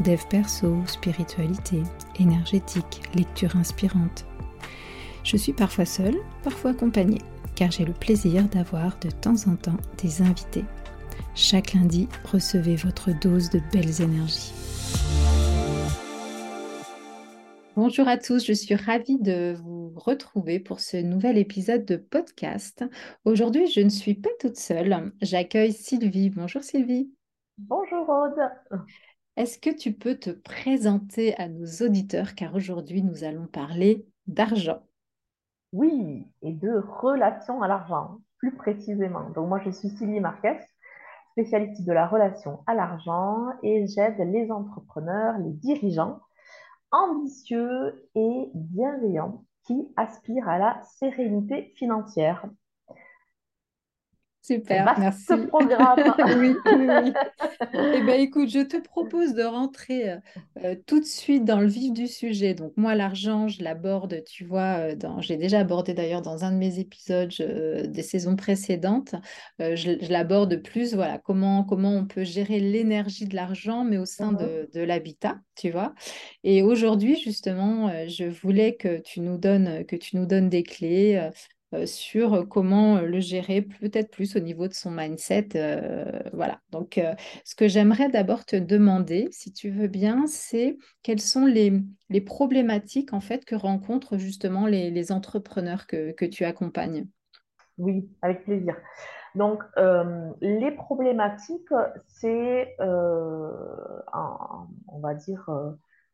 dev perso, spiritualité, énergétique, lecture inspirante. Je suis parfois seule, parfois accompagnée, car j'ai le plaisir d'avoir de temps en temps des invités. Chaque lundi, recevez votre dose de belles énergies. Bonjour à tous, je suis ravie de vous retrouver pour ce nouvel épisode de podcast. Aujourd'hui, je ne suis pas toute seule, j'accueille Sylvie. Bonjour Sylvie. Bonjour Aude. Est-ce que tu peux te présenter à nos auditeurs car aujourd'hui nous allons parler d'argent Oui, et de relation à l'argent, plus précisément. Donc moi je suis Sylvie Marquez, spécialiste de la relation à l'argent et j'aide les entrepreneurs, les dirigeants ambitieux et bienveillants qui aspirent à la sérénité financière. Super, merci. programme. oui, oui, oui. Eh bien, écoute, je te propose de rentrer euh, euh, tout de suite dans le vif du sujet. Donc, moi, l'argent, je l'aborde, tu vois, euh, dans... j'ai déjà abordé d'ailleurs dans un de mes épisodes des saisons précédentes. je, l'aborde plus, voilà, comment, comment on peut gérer l'énergie de l'argent, mais au sein de, mhm. de l'habitat, tu vois. Et aujourd'hui, justement, je voulais que tu nous donnes, que tu nous donnes des clés sur comment euh, le gérer peut-être plus au niveau de son mindset. Euh, voilà. Donc, ce que j'aimerais d'abord te demander, si tu veux bien, c'est quelles sont les, problématiques en fait que rencontrent justement les, entrepreneurs que, tu accompagnes? Oui, avec plaisir. Donc, les problématiques, c'est, on va dire,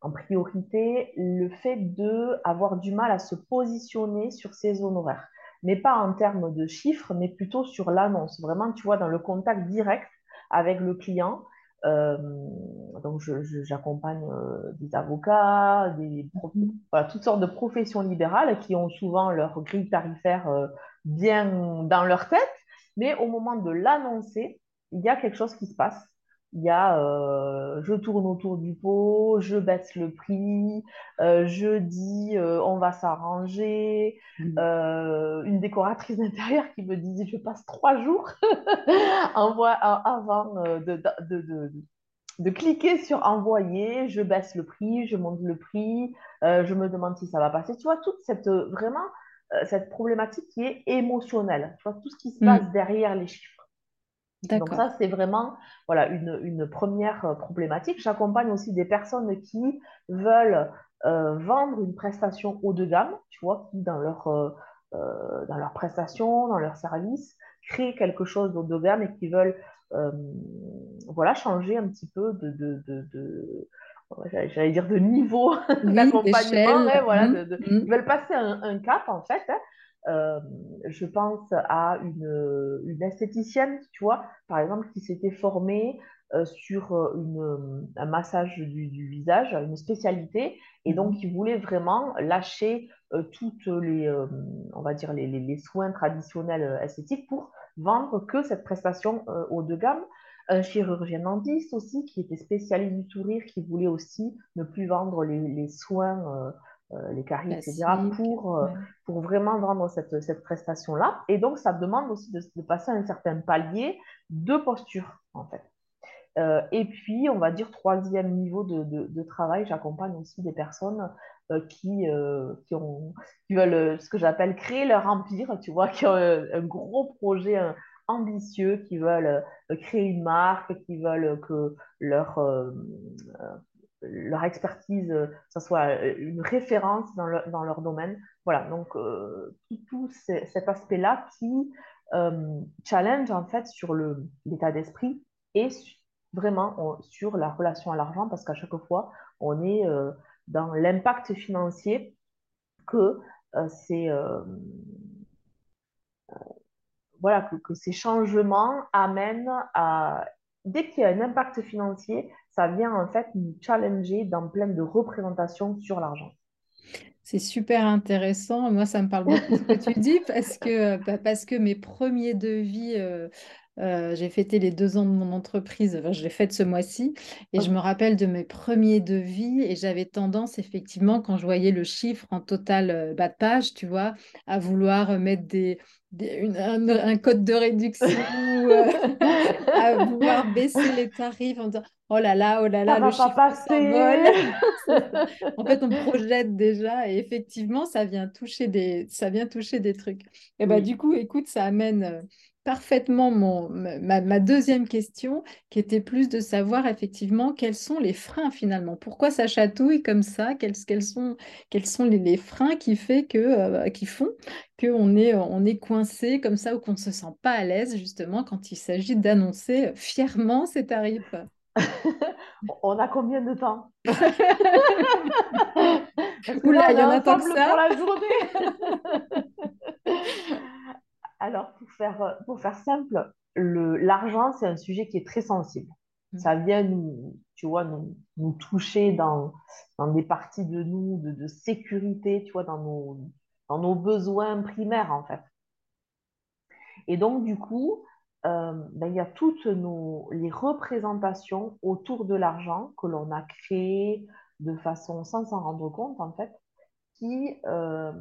en priorité, le fait d'avoir du mal à se positionner sur ses honoraires mais pas en termes de chiffres, mais plutôt sur l'annonce. Vraiment, tu vois, dans le contact direct avec le client. Euh, donc, j'accompagne euh, des avocats, des, voilà, toutes sortes de professions libérales qui ont souvent leur grille tarifaire euh, bien dans leur tête, mais au moment de l'annoncer, il y a quelque chose qui se passe il y a euh, je tourne autour du pot, je baisse le prix, euh, je dis euh, on va s'arranger, mmh. une décoratrice d'intérieur qui me disait je passe trois jours avant de, de, de, cliquer sur envoyer, je baisse le prix, je monte le prix, je me demande si ça va passer. Tu vois, toute cette vraiment cette problématique qui est émotionnelle, tu vois, tout ce qui se mmh. passe derrière les chiffres. Donc ça, c'est vraiment voilà, une, une première euh, problématique. J'accompagne aussi des personnes qui veulent euh, vendre une prestation haut de gamme, tu vois, qui dans leur, euh, dans leur prestation, dans leur service, créent quelque chose d'haut de gamme et qui veulent voilà, changer un petit peu de, de, de, j'allais dire de niveau d'accompagnement, voilà, mmh, mmh. ils veulent passer un, un cap en fait. Hein, euh, je pense à une, une, esthéticienne, tu vois, par exemple, qui s'était formée euh, sur euh, une, un massage du, du, visage, une spécialité, et donc mhm. qui voulait vraiment lâcher toutes les, on va dire, les, les, soins traditionnels esthétiques pour vendre que cette prestation haut de gamme. Un chirurgien dentiste aussi, qui était spécialiste du sourire, qui voulait aussi ne plus vendre les, les soins euh, les caries, etc., pour, euh, pour vraiment vendre cette, cette prestation-là. Et donc, ça demande aussi de, passer à un certain palier de posture, en fait. Euh, et puis, on va dire, troisième niveau de, de, travail, j'accompagne aussi des personnes qui, qui, ont, qui veulent ce que j'appelle créer leur empire, tu vois, qui ont un, gros projet ambitieux, qui veulent créer une marque, qui veulent que leur leur expertise, euh, ça soit euh, une référence dans, dans leur domaine. Voilà, donc euh, tout, cet aspect-là qui challenge en fait sur l'état d'esprit et vraiment sur la relation à l'argent parce qu'à chaque fois, on est dans l'impact financier que voilà que, que, ces changements amènent à dès qu'il y a un impact financier, ça vient en fait nous challenger dans plein de représentations sur l'argent. C'est super intéressant. Moi, ça me parle beaucoup ce que tu dis parce que, parce que mes premiers devis, euh, euh, j'ai fêté les deux ans de mon entreprise, enfin, je l'ai fait ce mois-ci, et je me rappelle de mes premiers devis, et j'avais tendance, effectivement, quand je voyais le chiffre en total euh, bas de page, tu vois, à vouloir mettre des, un, code de réduction, à vouloir baisser les tarifs en disant Oh là là, oh là là, le chiffre s'envole. en fait, on projette déjà et effectivement, ça vient toucher des, ça vient toucher des trucs. Et bah, du coup, écoute, ça amène euh, parfaitement mon, ma, deuxième question, qui était plus de savoir effectivement quels sont les freins finalement. Pourquoi ça chatouille comme ça? Quels, quels, sont, quels sont les, freins qui, fait que, euh, qui font qu'on est, on est coincé comme ça ou qu'on ne se sent pas à l'aise justement quand il s'agit d'annoncer fièrement ses tarifs on a combien de temps? Oula, il y en a tant que ça. Pour la journée. Alors, pour faire, pour faire simple, l'argent, c'est un sujet qui est très sensible. Mm. Ça vient nous, tu vois, nous, nous toucher dans, dans des parties de nous, de, de, sécurité, tu vois, dans nos, dans nos besoins primaires, en fait. Et donc, du coup, euh, ben, il y a toutes nos, les représentations autour de l'argent que l'on a créées de façon sans s'en rendre compte, en fait, qui, euh,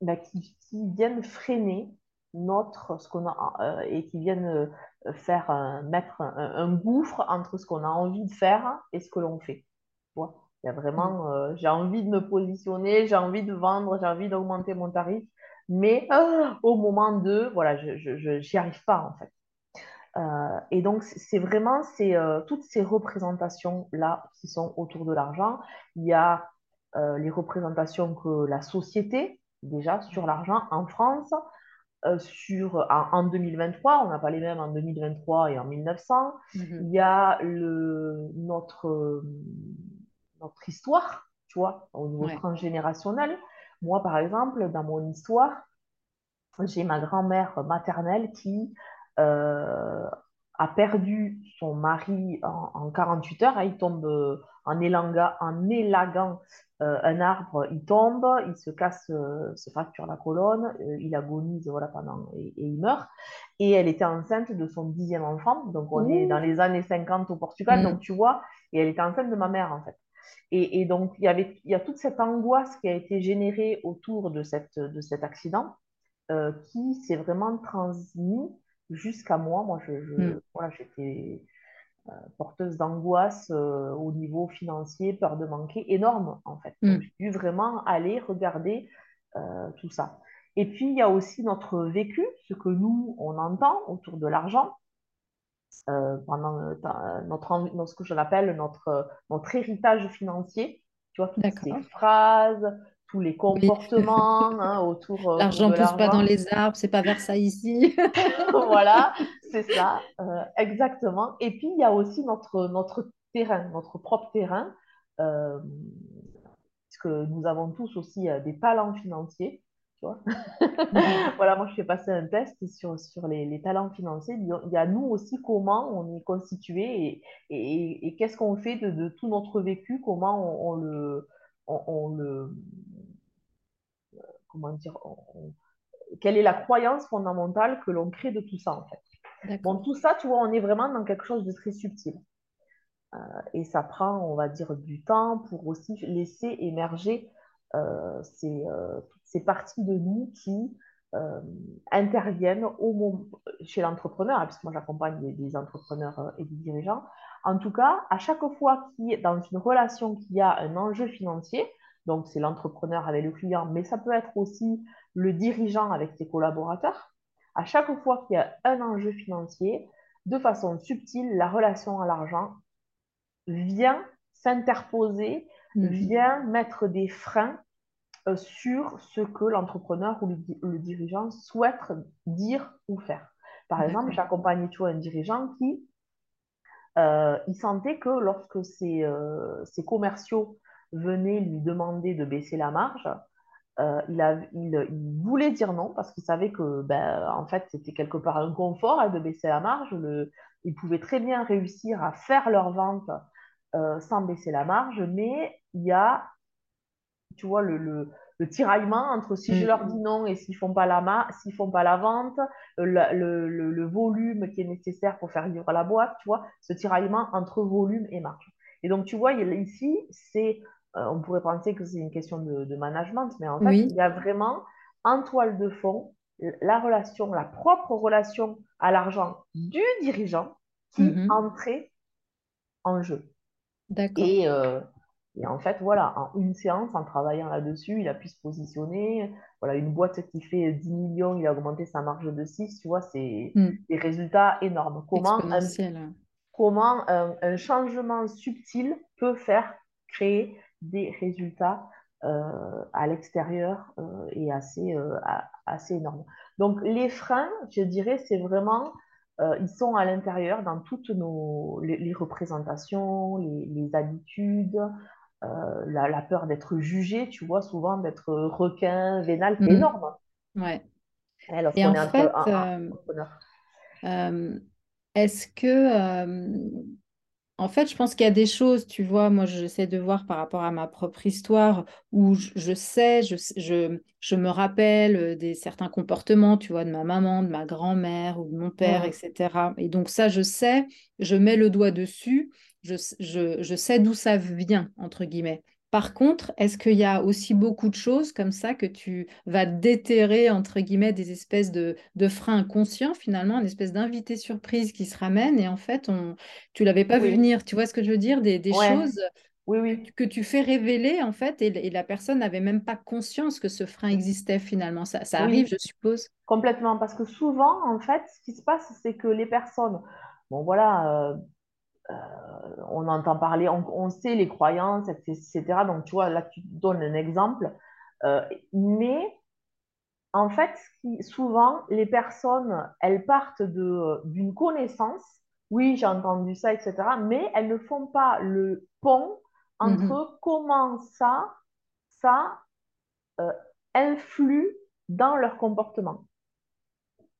ben, qui, qui, viennent freiner notre, ce qu'on a, euh, et qui viennent faire mettre un, gouffre entre ce qu'on a envie de faire et ce que l'on fait. Il y a vraiment, mm. j'ai envie de me positionner, j'ai envie de vendre, j'ai envie d'augmenter mon tarif mais au moment de, voilà, je n'y arrive pas en fait. Euh, et donc, c'est vraiment euh, toutes ces représentations-là qui sont autour de l'argent. Il y a euh, les représentations que la société, déjà, sur l'argent en France, sur, en, 2023, on n'a pas les mêmes en 2023 et en 1900. Mm-hmm. Il y a le, notre, notre histoire, tu vois, au niveau transgénérationnel. Moi, par exemple, dans mon histoire, j'ai ma grand-mère maternelle qui euh, a perdu son mari en, 48 heures. Il tombe euh, en, en élagant euh, un arbre, il tombe, il se casse, se fracture la colonne, il agonise voilà, pendant, et, il meurt. Et elle était enceinte de son dixième enfant. Donc, on est dans les années 50 au Portugal. Mmh. Donc, tu vois, et elle était enceinte de ma mère, en fait. Et, donc, il y, avait, il y a toute cette angoisse qui a été générée autour de, cette, de cet accident euh, qui s'est vraiment transmis jusqu'à moi. Moi, je, hmm. voilà, j'étais euh, porteuse d'angoisse euh, au niveau financier, peur de manquer, énorme en fait. Hmm. j'ai dû vraiment aller regarder tout ça. Et puis, il y a aussi notre vécu, ce que nous, on entend autour de l'argent. Euh, pendant euh, notre, ce que je l'appelle notre, notre héritage financier. Tu vois, toutes ces phrases, tous les comportements hein, autour. Euh, l'argent ne pousse pas dans les arbres, c'est pas vers ça ici. voilà, c'est ça, exactement. Et puis, il y a aussi notre, notre terrain, notre propre terrain, puisque nous avons tous aussi des talents financiers. voilà, moi je fais passer un test sur, sur les, talents financiers. Il y a nous aussi comment on est constitué et, et, qu'est-ce qu'on fait de, tout notre vécu, comment on, le, on, le. Comment dire Quelle est la croyance fondamentale que l'on crée de tout ça en fait Bon, tout ça, tu vois, on est vraiment dans quelque chose de très subtil. Euh, et ça prend, on va dire, du temps pour aussi laisser émerger euh, ces, euh, ces parties de nous qui interviennent au chez l'entrepreneur, hein, puisque moi j'accompagne des, entrepreneurs et des dirigeants. En tout cas, à chaque fois qu'il y a dans une relation qui a un enjeu financier, donc c'est l'entrepreneur avec le client, mais ça peut être aussi le dirigeant avec ses collaborateurs, à chaque fois qu'il y a un enjeu financier, de façon subtile, la relation à l'argent vient s'interposer, mmh. vient mettre des freins euh, sur ce que l'entrepreneur ou le, dirigeant souhaite dire ou faire. Par exemple, j'accompagnais toujours un dirigeant qui euh, il sentait que lorsque ses, euh, ses, commerciaux venaient lui demander de baisser la marge, il, a, il, voulait dire non parce qu'il savait que ben, en fait c'était quelque part un confort hein, de baisser la marge. Le, ils pouvaient très bien réussir à faire leur vente euh, sans baisser la marge, mais il y a, tu vois, le, le, le tiraillement entre si je Mm. leur dis non et s'ils font pas la s'ils font pas la vente, euh, le, volume qui est nécessaire pour faire vivre la boîte, tu vois, ce tiraillement entre volume et marge. Et donc, tu vois, il ici, c'est, euh, on pourrait penser que c'est une question de, de management, mais en fait, Oui. il y a vraiment en toile de fond la relation, la propre relation à l'argent du dirigeant qui Mhm. entrait en jeu. D'accord. Et, euh, et en fait, voilà, en une séance, en travaillant là-dessus, il a pu se positionner. Voilà, une boîte qui fait 10 millions, il a augmenté sa marge de 6, tu vois, c'est Mm. des résultats énormes. Comment un, Exponentiel. comment un, un changement subtil peut faire créer des résultats euh, à l'extérieur euh, et assez, euh, assez énormes. Donc, les freins, je dirais, c'est vraiment, euh, ils sont à l'intérieur dans toutes nos, les, les représentations, les, les habitudes, euh, la, la peur d'être jugé, tu vois, souvent d'être requin, vénal, c'est Mm. énorme Ouais. Et lorsqu'on en est fait, un, un euh, entrepreneur. euh, est-ce que, euh, En fait, je pense qu'il y a des choses, tu vois, moi j'essaie de voir par rapport à ma propre histoire où je, je sais, je, je, je me rappelle euh, des certains comportements, tu vois, de ma maman, de ma grand-mère ou de mon père, etc. Et donc ça, je sais, je mets le doigt dessus, je, je, je sais d'où ça vient, entre guillemets. Par contre, est-ce qu'il y a aussi beaucoup de choses comme ça que tu vas déterrer, entre guillemets, des espèces de, de freins inconscients, finalement, une espèce d'invité surprise qui se ramène et en fait, on tu l'avais pas vu venir, tu vois ce que je veux dire? Des, des ouais, choses oui, que, oui. tu que tu fais révéler, en fait, et, et la personne n'avait même pas conscience que ce frein existait finalement. Ça, ça arrive, je suppose. complètement. Parce que souvent, en fait, ce qui se passe, c'est que les personnes, bon voilà, euh, on entend parler, on, on sait les croyances, etc. Donc, tu vois, là, tu donnes un exemple. Euh, mais en fait, souvent, les personnes, elles partent d'une connaissance. Oui, j'ai entendu ça, etc. Mais elles ne font pas le pont entre comment ça, ça euh, influe dans leur comportement.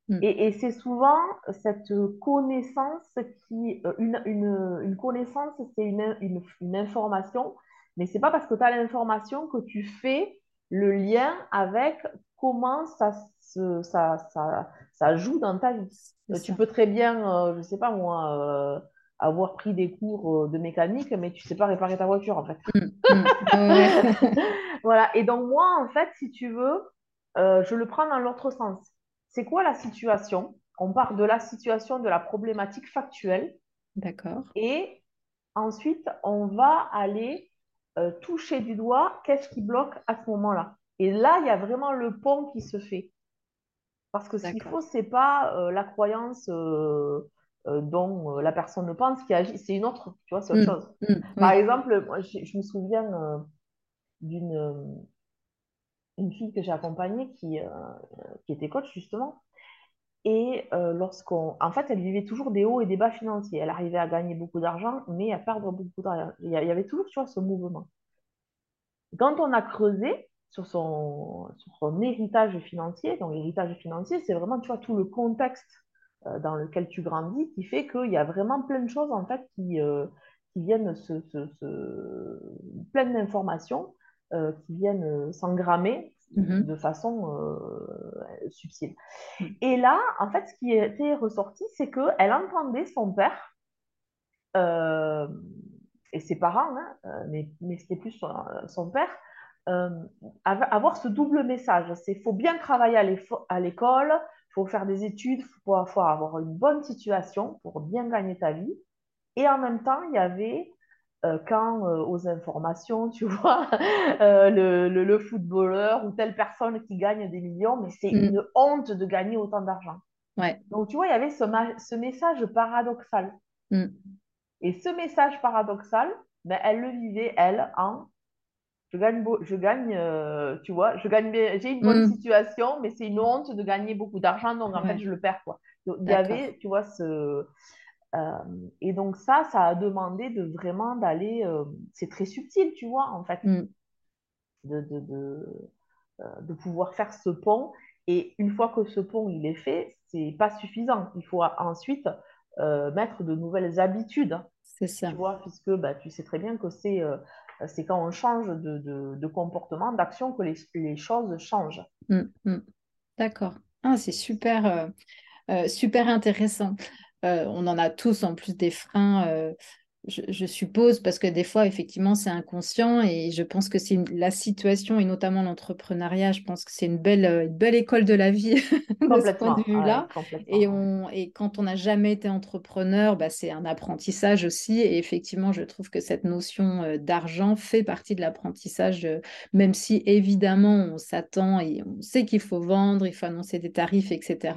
Mm. Et, et c'est souvent cette connaissance qui, euh, une, une, une connaissance, c'est une, une, information, mais c'est pas parce que tu as l'information que tu fais le lien avec comment ça, se, ça, ça, ça joue dans ta vie. Euh, tu peux très bien, euh, je sais pas moi, euh, avoir pris des cours de mécanique, mais tu sais pas réparer ta voiture en fait. Mm. Mm. Voilà. Et donc moi, en fait, si tu veux, euh, je le prends dans l'autre sens. C'est quoi la situation? On part de la situation, de la problématique factuelle, D'accord. et ensuite, on va aller euh, toucher du doigt qu'est-ce qui bloque à ce moment-là. Et là, il y a vraiment le pont qui se fait. Parce que ce qu'il faut, c'est pas euh, la croyance euh, dont la personne le pense qui agit, c'est une autre, tu vois, c'est autre Mm. chose. Mm. Par Oui. exemple, moi, je, je me souviens d'une une fille que j'ai accompagnée qui, euh, qui était coach justement. Et euh, lorsqu'on. En fait, elle vivait toujours des hauts et des bas financiers. Elle arrivait à gagner beaucoup d'argent, mais à perdre beaucoup d'argent. Il y avait toujours, tu vois, ce mouvement. Quand on a creusé sur son, sur son héritage financier, donc l'héritage financier, c'est vraiment, tu vois, tout le contexte euh, dans lequel tu grandis qui fait qu'il y a vraiment plein de choses, en fait, qui, qui viennent se- plein d'informations euh, qui viennent euh, s'engrammer Mhm. de façon euh, subtile. Mm. Et là, en fait, ce qui était ressorti, c'est qu'elle entendait son père euh, et ses parents, hein, mais, mais c'était plus son, son père, avoir ce double message. C'est faut bien travailler à l'école, il faut faire des études, il faut, faut avoir une bonne situation pour bien gagner ta vie. Et en même temps, il y avait euh, quand euh, aux informations, tu vois, euh, le, le, le, footballeur ou telle personne qui gagne des millions, mais c'est Mm. une honte de gagner autant d'argent. Ouais. Donc, tu vois, il y avait ce, ce message paradoxal. Mm. Et ce message paradoxal, ben, elle le vivait, elle, en je gagne, beau, je gagne euh, tu vois, je gagne, j'ai une bonne Mm. situation, mais c'est une honte de gagner beaucoup d'argent, donc en fait, je le perds, quoi. Donc, il y avait, tu vois, ce. Euh, et donc, ça, ça a demandé de vraiment d'aller. euh, c'est très subtil, tu vois, en fait, Mm. de, de, de, euh, de pouvoir faire ce pont. Et une fois que ce pont, il est fait, c'est pas suffisant. Il faut ensuite mettre de nouvelles habitudes. C'est ça. Tu vois, puisque bah, tu sais très bien que c'est c'est quand on change de, de, comportement, d'action, que les, les, choses changent. Mm, mm. D'accord. Ah, c'est super, super intéressant. On en a tous en plus des freins je, suppose, parce que des fois, effectivement, c'est inconscient et je pense que c'est la situation et notamment l'entrepreneuriat, je pense que c'est une belle, euh, une belle école de la vie de ce point de vue-là. et, on, et quand on n'a jamais été entrepreneur, bah, c'est un apprentissage aussi. Et effectivement, je trouve que cette notion euh, d'argent fait partie de l'apprentissage, euh, même si évidemment, on s'attend et on sait qu'il faut vendre, il faut annoncer des tarifs, etc.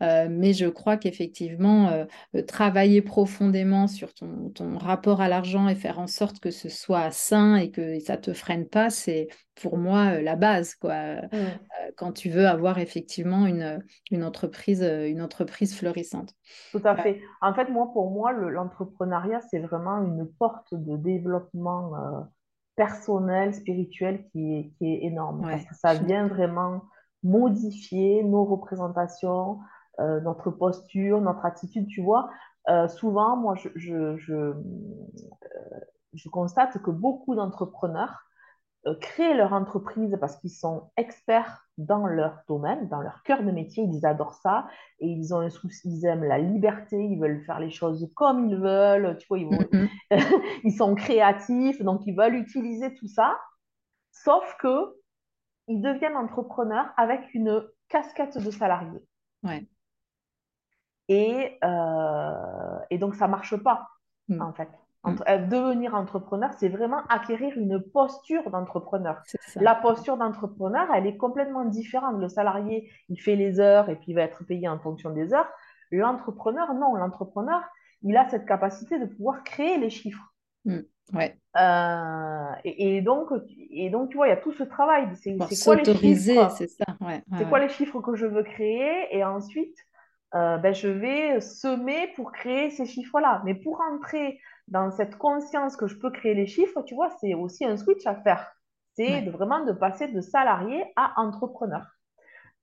mais je crois qu'effectivement, travailler profondément sur ton, ton rapport à l'argent et faire en sorte que ce soit sain et que ça te freine pas, c'est pour moi euh, la base quoi. Mmh. Euh, quand tu veux avoir effectivement une, une, entreprise, euh, une entreprise florissante. Tout à fait. En fait, moi, pour moi, l'entrepreneuriat, c'est vraiment une porte de développement personnel, spirituel qui est, qui est énorme. parce que ça vient vraiment modifier nos représentations, notre posture, notre attitude, tu vois. Euh, souvent, moi, je, je, euh, je, constate que beaucoup d'entrepreneurs euh, créent leur entreprise parce qu'ils sont experts dans leur domaine, dans leur cœur de métier, ils adorent ça et ils ont un souci, ils aiment la liberté, ils veulent faire les choses comme ils veulent, tu vois, ils, mm-hmm. ils sont créatifs, donc ils veulent utiliser tout ça, sauf que ils deviennent entrepreneurs avec une casquette de salarié. Ouais. Et, euh, et donc, ça ne marche pas, mm. en fait. Mm. Euh, devenir entrepreneur, c'est vraiment acquérir une posture d'entrepreneur. La posture d'entrepreneur, elle est complètement différente. Le salarié, il fait les heures et puis il va être payé en fonction des heures. L'entrepreneur, non. L'entrepreneur, il a cette capacité de pouvoir créer les chiffres. Mm. Ouais. Euh, et, donc, et donc, tu vois, il y a tout ce travail. C'est quoi les chiffres C'est ça. c'est quoi les chiffres que je veux créer? Et ensuite, euh, ben, je vais semer pour créer ces chiffres-là. Mais pour entrer dans cette conscience que je peux créer les chiffres, tu vois, c'est aussi un switch à faire. C'est vraiment de passer de salarié à entrepreneur.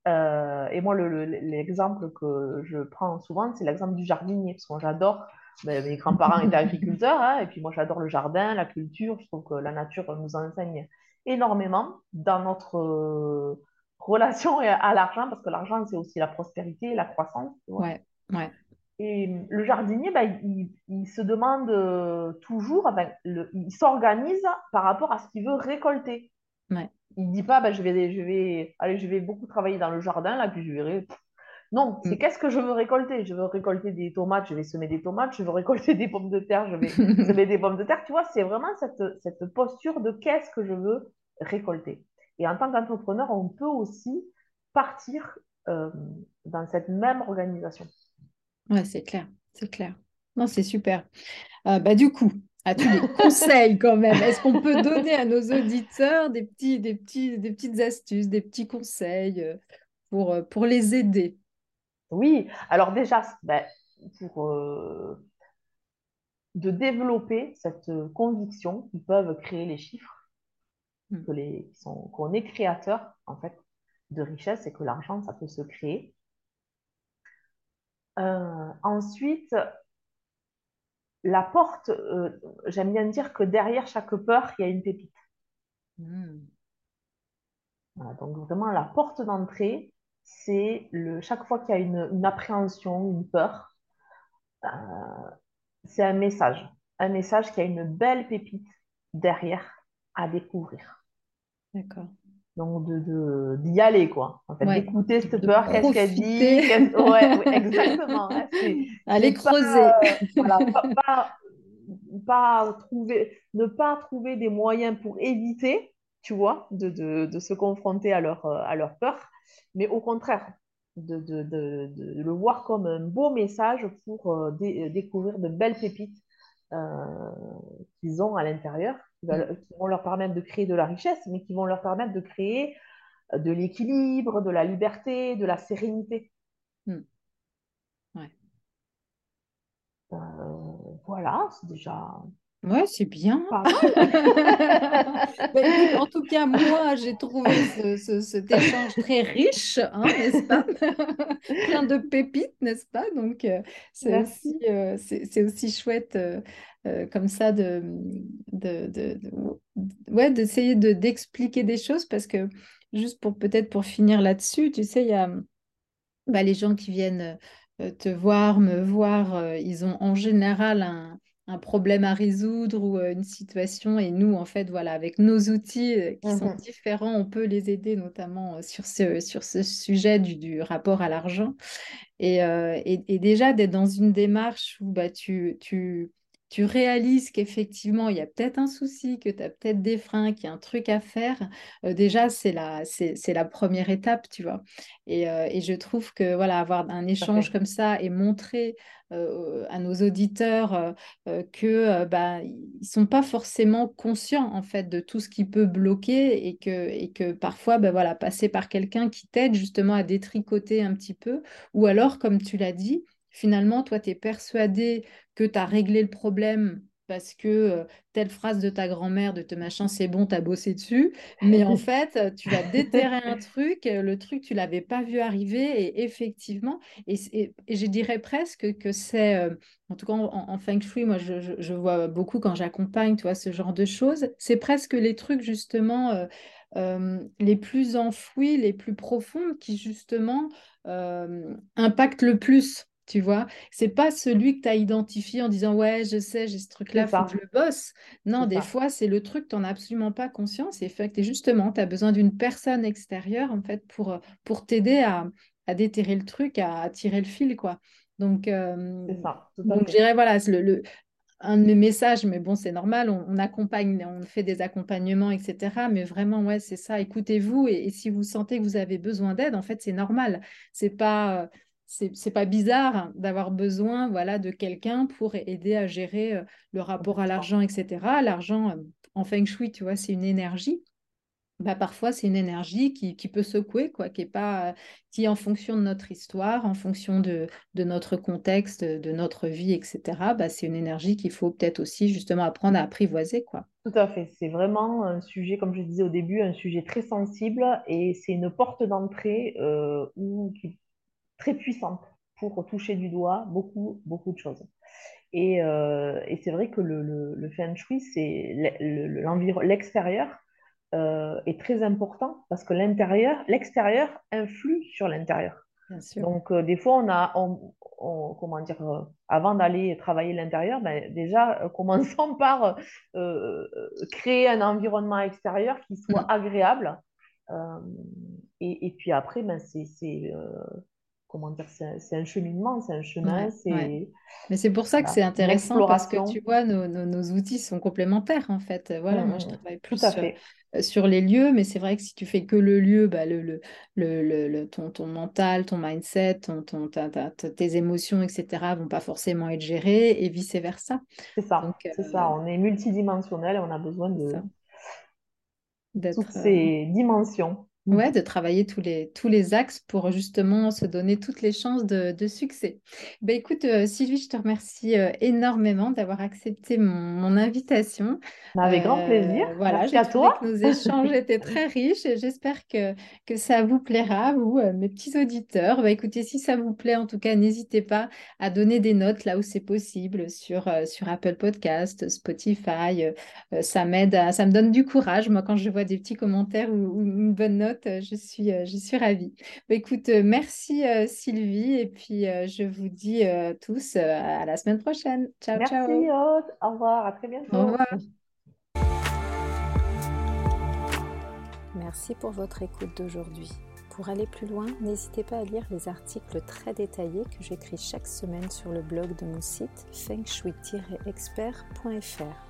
Euh, et moi, l'exemple que je prends souvent, c'est l'exemple du jardinier, parce que j'adore, ben, mes grands-parents étaient agriculteurs, hein, et puis moi, j'adore le jardin, la culture, je trouve que la nature nous enseigne énormément dans notre relation à l'argent, parce que l'argent, c'est aussi la prospérité, la croissance. Ouais, ouais. Et le jardinier, bah, il, se demande euh, toujours, il s'organise par rapport à ce qu'il veut récolter. Ouais. Il ne dit pas, bah, je, vais, je, vais, allez, je vais beaucoup travailler dans le jardin, là, puis je verrai. Non, c'est mm. qu'est-ce que je veux récolter? Je veux récolter des tomates, je vais semer des tomates. Je veux récolter des pommes de terre, je vais semer des pommes de terre. Tu vois, c'est vraiment cette, cette posture de qu'est-ce que je veux récolter. Et en tant qu'entrepreneur, on peut aussi partir euh, dans cette même organisation. Ouais, c'est clair, c'est clair. Non, c'est super. Euh, bah, du coup, tous les conseils quand même, est-ce qu'on peut donner à nos auditeurs des, petits, des, petits, des petites astuces, des petits conseils euh, pour, pour les aider? Oui, alors déjà, bah, pour de développer cette conviction qu'ils peuvent créer les chiffres. Que les, qu'on est créateur en fait de richesse et que l'argent ça peut se créer. Euh, ensuite, la porte, euh, j'aime bien dire que derrière chaque peur, il y a une pépite. Mm. donc vraiment la porte d'entrée, c'est le chaque fois qu'il y a une, appréhension, une peur, euh, c'est un message, un message qui a une belle pépite derrière à découvrir. D'accord. Donc, d'y de, d'y aller, quoi. En fait, d'écouter cette peur, qu'est-ce qu'elle dit. ouais, exactement. Aller creuser. voilà, pas, pas, trouver, ne pas trouver des moyens pour éviter, tu vois, de, de, de se confronter à leur, à leur peur, mais au contraire, de, de, de, le voir comme un beau message pour euh, découvrir de belles pépites euh, qu'ils ont à l'intérieur Qui, vont leur permettre de créer de la richesse, mais qui vont leur permettre de créer euh, de l'équilibre, de la liberté, de la sérénité. Mm. Ouais. Euh, voilà, c'est déjà Ouais, c'est bien. Bah, en tout cas, moi, j'ai trouvé cet échange très riche, hein, n'est-ce pas? Plein de pépites, n'est-ce pas? Donc, euh, c'est aussi, euh, aussi, chouette euh, comme ça de, de, ouais, d'essayer de, d'expliquer des choses parce que, juste pour peut-être pour finir là-dessus, tu sais, il y a bah, les gens qui viennent te voir, me voir, ils ont en général un un problème à résoudre ou une situation. Et nous, en fait, voilà, avec nos outils qui sont mmh différents, on peut les aider notamment sur ce, sur ce sujet du, du rapport à l'argent. Et, et, déjà, d'être dans une démarche où bah, tu, tu, tu réalises qu'effectivement, il y a peut-être un souci, que tu as peut-être des freins, qu'il y a un truc à faire, déjà, c'est la, c'est, la première étape, tu vois. Et, et, je trouve que, voilà, avoir un échange comme ça et montrer à nos auditeurs que bah, ils sont pas forcément conscients, en fait, de tout ce qui peut bloquer et que, et que parfois, bah, voilà, passer par quelqu'un qui t'aide justement à détricoter un petit peu, ou alors, comme tu l'as dit, finalement, toi, tu es persuadé que tu as réglé le problème parce que euh, telle phrase de ta grand-mère, de te machin, c'est bon, tu as bossé dessus. Mais en fait, tu vas déterrer un truc, euh, le truc, tu l'avais pas vu arriver. Et effectivement, et, je dirais presque que c'est, euh, en tout cas en, Feng Shui, moi, je, vois beaucoup quand j'accompagne, tu vois, ce genre de choses. C'est presque les trucs, justement, les plus enfouis, les plus profonds, qui, justement, impactent le plus tu vois, c'est pas celui que tu as identifié en disant ouais, je sais, j'ai ce truc-là, faut que je le bosse. Non, des fois, c'est le truc, tu n'en as absolument pas conscience. Et fait que justement, tu as besoin d'une personne extérieure en fait pour, pour t'aider à, à, déterrer le truc, à, tirer le fil, quoi. Donc, euh, ça, donc je dirais, voilà, le, le, un de mes messages, mais bon, c'est normal, on, accompagne, on fait des accompagnements, etc. Mais vraiment, ouais, c'est ça, écoutez-vous et, et, si vous sentez que vous avez besoin d'aide, en fait, c'est normal. C'est pas, c'est pas bizarre d'avoir besoin voilà de quelqu'un pour aider à gérer euh, le rapport à l'argent etc l'argent euh, en feng shui tu vois c'est une énergie. Bah, parfois c'est une énergie qui, peut secouer quoi qui est pas qui en fonction de notre histoire en fonction de, notre contexte de notre vie etc bah, c'est une énergie qu'il faut peut-être aussi justement apprendre à apprivoiser quoi. Tout à fait. C'est vraiment un sujet comme je disais au début un sujet très sensible et c'est une porte d'entrée euh, où qui très puissante pour toucher du doigt beaucoup, beaucoup de choses. Et, euh, et c'est vrai que le, le, le feng shui, c'est l'extérieur euh, est très important parce que l'intérieur, l'extérieur influe sur l'intérieur. Donc euh, des fois, on a, on, comment dire, avant d'aller travailler l'intérieur, ben, déjà commençons par créer un environnement extérieur qui soit mm. agréable. Et, et, puis après, ben, c'est comment dire, c'est un cheminement, c'est un chemin. c'est Mais c'est pour ça que c'est intéressant parce que tu vois, nos, nos, outils sont complémentaires en fait. Voilà, moi je mmh, travaille plus sur, euh, sur, les lieux, mais c'est vrai que si tu fais que le lieu, bah, le, le, le, le ton, ton, mental, ton mindset, ton, ton, tes émotions, etc., vont pas forcément être gérées et vice versa. C'est ça, c'est ça. Euh, on est multidimensionnel et on a besoin de toutes ces euh, dimensions. Ouais, de travailler tous les, tous les axes pour justement se donner toutes les chances de, succès. Ben, écoute, euh, Sylvie, je te remercie euh, énormément d'avoir accepté mon, invitation. Bah, avec grand plaisir. Euh, voilà, j'ai trouvé que nos échanges étaient très riches et j'espère que, que ça vous plaira, vous, mes petits auditeurs. Ben, écoutez, si ça vous plaît, en tout cas, n'hésitez pas à donner des notes là où c'est possible sur, sur Apple Podcast, Spotify. ça m'aide, ça me donne du courage, moi, quand je vois des petits commentaires ou une bonne note euh, je suis, euh, je suis ravie. Bah, écoute, euh, merci Sylvie et puis je vous dis tous à la semaine prochaine. Ciao, merci, ciao. Merci, au revoir, à très bientôt. Au revoir. Merci pour votre écoute d'aujourd'hui. Pour aller plus loin, n'hésitez pas à lire les articles très détaillés que j'écris chaque semaine sur le blog de mon site fengshui-expert.fr.